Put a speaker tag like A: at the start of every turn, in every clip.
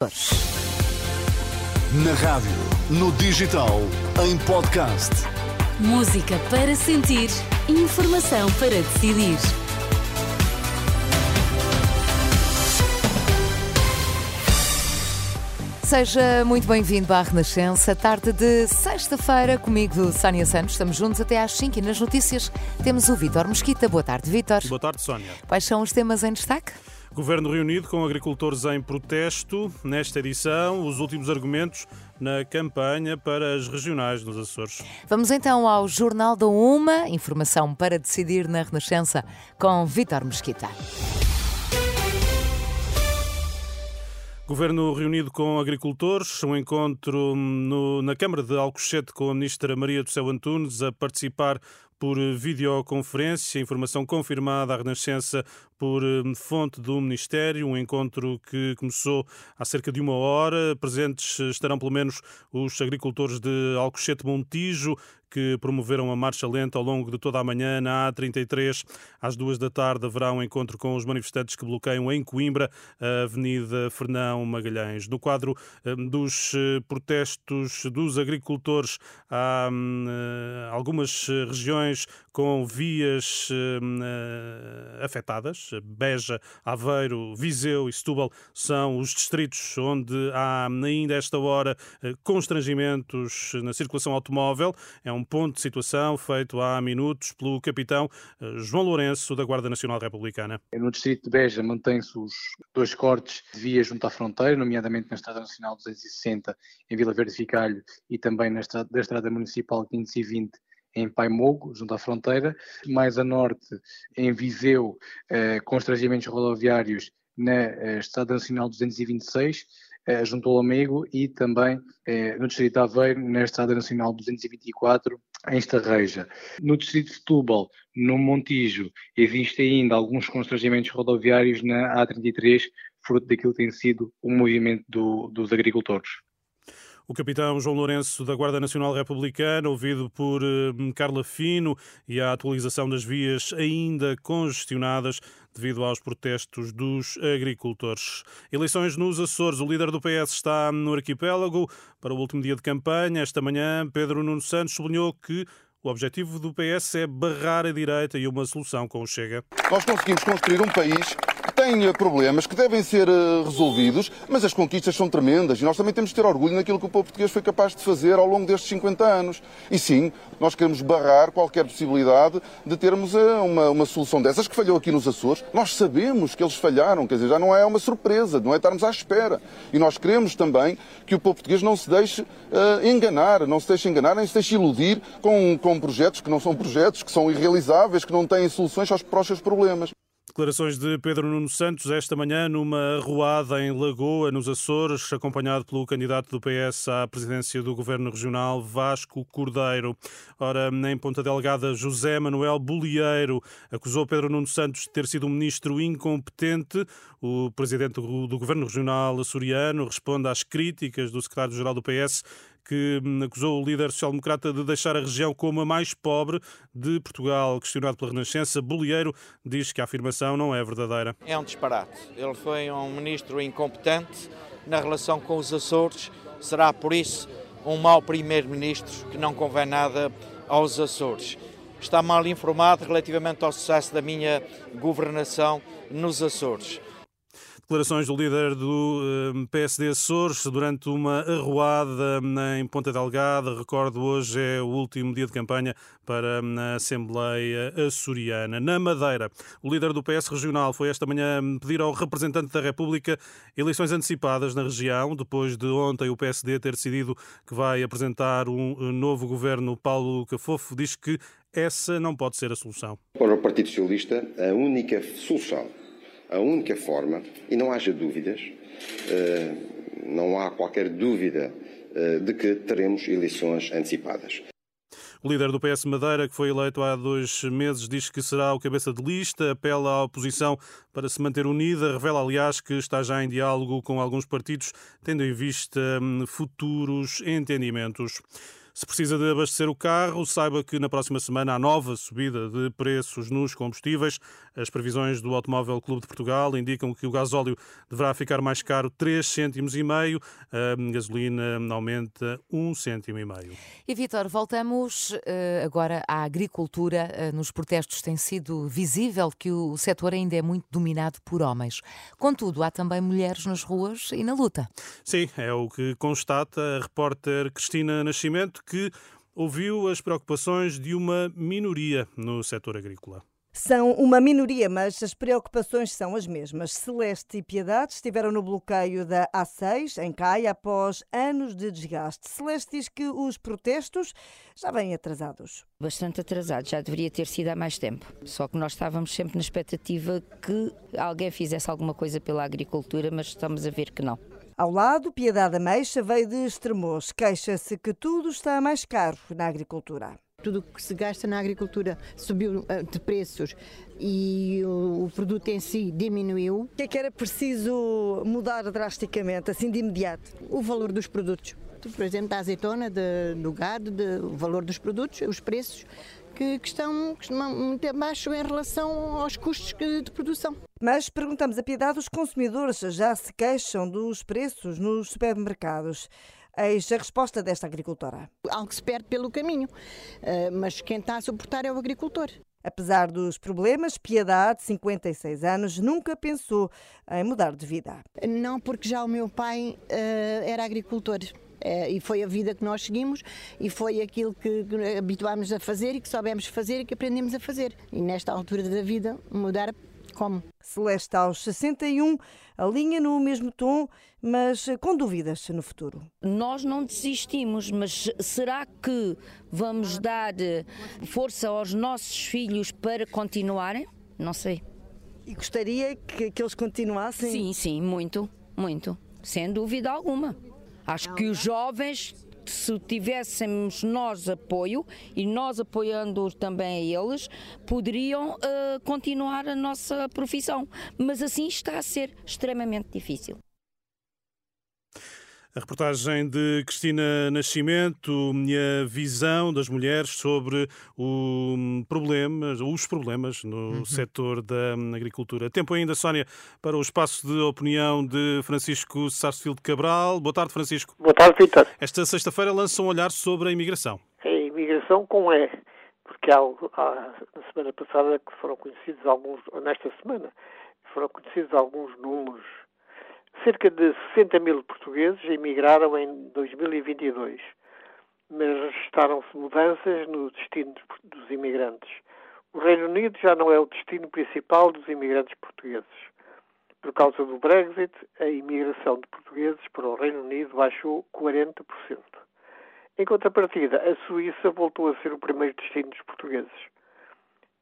A: Na rádio, no digital, em podcast.
B: Música para sentir, informação para decidir.
C: Seja muito bem-vindo à Renascença, tarde de sexta-feira, comigo, Sónia Santos. Estamos juntos até às 5 e nas notícias temos o Vítor Mesquita. Boa tarde, Vítor.
D: Boa tarde, Sónia.
C: Quais são os temas em destaque?
D: Governo reunido com agricultores em protesto. Nesta edição, os últimos argumentos na campanha para as regionais nos Açores.
C: Vamos então ao Jornal da Uma, informação para decidir na Renascença, com Vítor Mesquita.
D: Governo reunido com agricultores, um encontro no, na Câmara de Alcochete com a ministra Maria do Céu Antunes a participar por videoconferência, informação confirmada à Renascença por hum, fonte do Ministério, um encontro que começou há cerca de uma hora. Presentes estarão pelo menos os agricultores de Alcochete Montijo, que promoveram a marcha lenta ao longo de toda a manhã na A33. Às duas da tarde haverá um encontro com os manifestantes que bloqueiam em Coimbra a Avenida Fernão Magalhães. No quadro dos eh, protestos dos agricultores, há hum, eh, algumas regiões com vias eh, afetadas. Beja, Aveiro, Viseu e Setúbal são os distritos onde há ainda esta hora constrangimentos na circulação automóvel. É um ponto de situação feito há minutos pelo capitão eh, João Lourenço, da Guarda Nacional Republicana.
E: No distrito de Beja mantém-se os dois cortes de via junto à fronteira, nomeadamente na Estrada Nacional 260 em Vila Verde Ficalho e também na estrada, da Estrada Municipal 520 em Paimogo, junto à fronteira. Mais a norte, em Viseu, eh, constrangimentos rodoviários na eh, Estrada Nacional 226 eh, junto ao Lamego e também eh, no Distrito de Aveiro, na Estrada Nacional 224, em Estarreja. No Distrito de Setúbal, no Montijo, existem ainda alguns constrangimentos rodoviários na A33, fruto daquilo que tem sido o movimento do, dos agricultores.
D: O capitão João Lourenço da Guarda Nacional Republicana, ouvido por uh, Carla Fino, e a atualização das vias ainda congestionadas devido aos protestos dos agricultores. Eleições nos Açores. O líder do PS está no arquipélago para o último dia de campanha. Esta manhã, Pedro Nuno Santos sublinhou que o objetivo do PS é barrar a direita e uma solução com o Chega.
F: Nós conseguimos construir um país tem problemas que devem ser eh, resolvidos, mas as conquistas são tremendas e nós também temos de ter orgulho naquilo que o povo português foi capaz de fazer ao longo destes 50 anos. E sim, nós queremos barrar qualquer possibilidade de termos eh, uma, uma solução dessas que falhou aqui nos Açores. Nós sabemos que eles falharam, quer dizer, já não é uma surpresa, não é estarmos à espera. E nós queremos também que o povo português não se deixe uh, enganar, não se deixe enganar, nem se deixe iludir com, com projetos que não são projetos, que são irrealizáveis, que não têm soluções para os seus problemas.
D: Declarações de Pedro Nuno Santos esta manhã numa arruada em Lagoa, nos Açores, acompanhado pelo candidato do PS à presidência do Governo Regional, Vasco Cordeiro. Ora, em Ponta Delgada, José Manuel Bolieiro acusou Pedro Nuno Santos de ter sido um ministro incompetente. O presidente do Governo Regional açoriano responde às críticas do secretário-geral do PS que acusou o líder social-democrata de deixar a região como a mais pobre de Portugal. Questionado pela Renascença, Bolieiro diz que a afirmação não é verdadeira.
G: É um disparate. Ele foi um ministro incompetente na relação com os Açores. Será, por isso, um mau primeiro-ministro que não convém nada aos Açores. Está mal informado relativamente ao sucesso da minha governação nos Açores.
D: Declarações do líder do eh, PSD Açores durante uma arruada em Ponta Delgada. Recordo, hoje é o último dia de campanha para a Assembleia Açoriana. Na Madeira, o líder do PS regional foi esta manhã pedir ao representante da República eleições antecipadas na região, depois de ontem o PSD ter decidido que vai apresentar um novo governo. Paulo Cafofo diz que essa não pode ser a solução.
H: Para o Partido Socialista, a única solução a única forma, e não haja dúvidas, eh, não há qualquer dúvida eh, de que teremos eleições antecipadas.
D: O líder do PS Madeira, que foi eleito há dois meses, diz que será o cabeça de lista, apela à oposição para se manter unida, revela, aliás, que está já em diálogo com alguns partidos, tendo em vista hum, futuros entendimentos. Se precisa de abastecer o carro, saiba que na próxima semana há nova subida de preços nos combustíveis. As previsões do Automóvel Clube de Portugal indicam que o gasóleo deverá ficar mais caro 3 cêntimos e meio, a gasolina aumenta 1 cêntimo e meio.
C: E Vitor, voltamos uh, agora à agricultura. Uh, nos protestos tem sido visível que o setor ainda é muito dominado por homens. Contudo, há também mulheres nas ruas e na luta.
D: Sim, é o que constata a repórter Cristina Nascimento, que ouviu as preocupações de uma minoria no setor agrícola.
I: São uma minoria, mas as preocupações são as mesmas. Celeste e Piedade estiveram no bloqueio da A6, em Caia, após anos de desgaste. Celeste diz que os protestos já vêm atrasados.
J: Bastante atrasados, já deveria ter sido há mais tempo. Só que nós estávamos sempre na expectativa que alguém fizesse alguma coisa pela agricultura, mas estamos a ver que não.
I: Ao lado, Piedade Ameixa veio de Estremoz. Queixa-se que tudo está mais caro na agricultura.
K: Tudo o que se gasta na agricultura subiu eh, de preços e o produto em si diminuiu.
I: O que é que era preciso mudar drasticamente, assim de imediato?
K: O valor dos produtos. Por exemplo, da azeitona, de, do gado, de, o valor dos produtos, os preços que, que, estão, que estão muito abaixo em relação aos custos de produção.
I: Mas perguntamos a piedade, os consumidores já se queixam dos preços nos supermercados. Eis a resposta desta agricultora.
K: Algo se perde pelo caminho, eh, mas quem está a suportar é o agricultor.
I: Apesar dos problemas, Piedade, 56 anos, nunca pensou em mudar de vida.
K: Não, porque já o meu pai uh, era agricultor. Uh, e foi a vida que nós seguimos e foi aquilo que habituámos a fazer e que soubemos fazer e que aprendemos a fazer. E nesta altura da vida, mudar como?
I: Celeste aos 61, alinha no mesmo tom, mas com dúvidas no futuro.
J: Nós não desistimos, mas será que vamos dar eh, força aos nossos filhos para continuarem? Não sei.
I: E gostaria que, que eles continuassem?
J: Sim, sim, muito, muito. Sem dúvida alguma. Acho que os jovens se tivéssemos nós apoio e nós apoiando também a eles, poderiam uh, continuar a nossa profissão. Mas assim está a ser extremamente difícil.
D: A reportagem de Cristina Nascimento e a visão das mulheres sobre o problema, os problemas no uhum. setor da agricultura. Tempo ainda, Sónia, para o espaço de opinião de Francisco Sarsfield Cabral. Boa tarde, Francisco.
L: Boa tarde, Vitor.
D: Esta sexta-feira lança um olhar sobre a imigração.
L: A imigração com E, porque há, há, na semana passada que foram conhecidos alguns, nesta semana, foram conhecidos alguns números Cerca de 60 mil portugueses emigraram em 2022, mas registaram-se mudanças no destino dos imigrantes. O Reino Unido já não é o destino principal dos imigrantes portugueses. Por causa do Brexit, a imigração de portugueses para o Reino Unido baixou 40%. Em contrapartida, a Suíça voltou a ser o primeiro destino dos portugueses.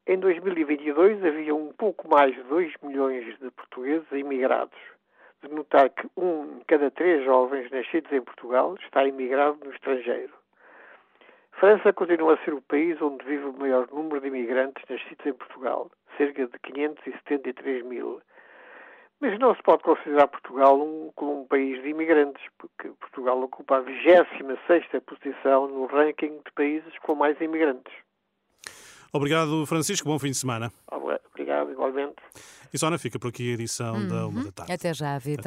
L: Em 2022 havia um pouco mais de 2 milhões de portugueses imigrados de notar que um em cada três jovens nascidos em Portugal está imigrado no estrangeiro. França continua a ser o país onde vive o maior número de imigrantes nascidos em Portugal, cerca de 573 mil. Mas não se pode considerar Portugal um, como um país de imigrantes, porque Portugal ocupa a 26 posição no ranking de países com mais imigrantes.
D: Obrigado, Francisco. Bom fim de semana.
L: Obrigado, igualmente.
D: E Sónia, fica por aqui a edição uhum. da Uma da Tarde.
C: Até já, Vitor.